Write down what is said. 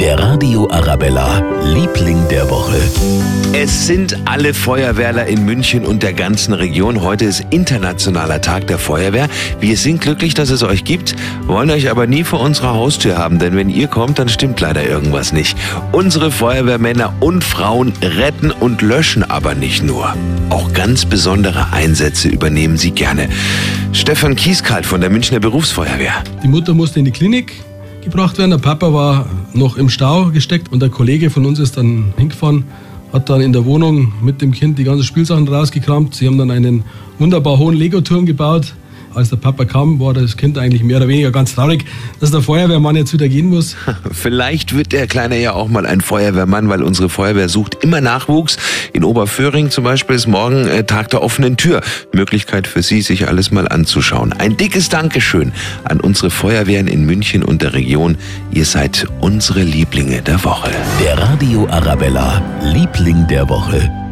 Der Radio Arabella, Liebling der Woche. Es sind alle Feuerwehrler in München und der ganzen Region. Heute ist Internationaler Tag der Feuerwehr. Wir sind glücklich, dass es euch gibt, wollen euch aber nie vor unserer Haustür haben, denn wenn ihr kommt, dann stimmt leider irgendwas nicht. Unsere Feuerwehrmänner und Frauen retten und löschen aber nicht nur. Auch ganz besondere Einsätze übernehmen sie gerne. Stefan Kieskalt von der Münchner Berufsfeuerwehr. Die Mutter musste in die Klinik gebracht werden. Der Papa war noch im Stau gesteckt und der Kollege von uns ist dann hingefahren, hat dann in der Wohnung mit dem Kind die ganzen Spielsachen rausgekramt. Sie haben dann einen wunderbar hohen Legoturm gebaut als der Papa kam, war das Kind eigentlich mehr oder weniger ganz traurig, dass der Feuerwehrmann jetzt wieder gehen muss. Vielleicht wird der Kleine ja auch mal ein Feuerwehrmann, weil unsere Feuerwehr sucht immer Nachwuchs. In Oberföhring zum Beispiel ist morgen äh, Tag der offenen Tür. Möglichkeit für Sie, sich alles mal anzuschauen. Ein dickes Dankeschön an unsere Feuerwehren in München und der Region. Ihr seid unsere Lieblinge der Woche. Der Radio Arabella, Liebling der Woche.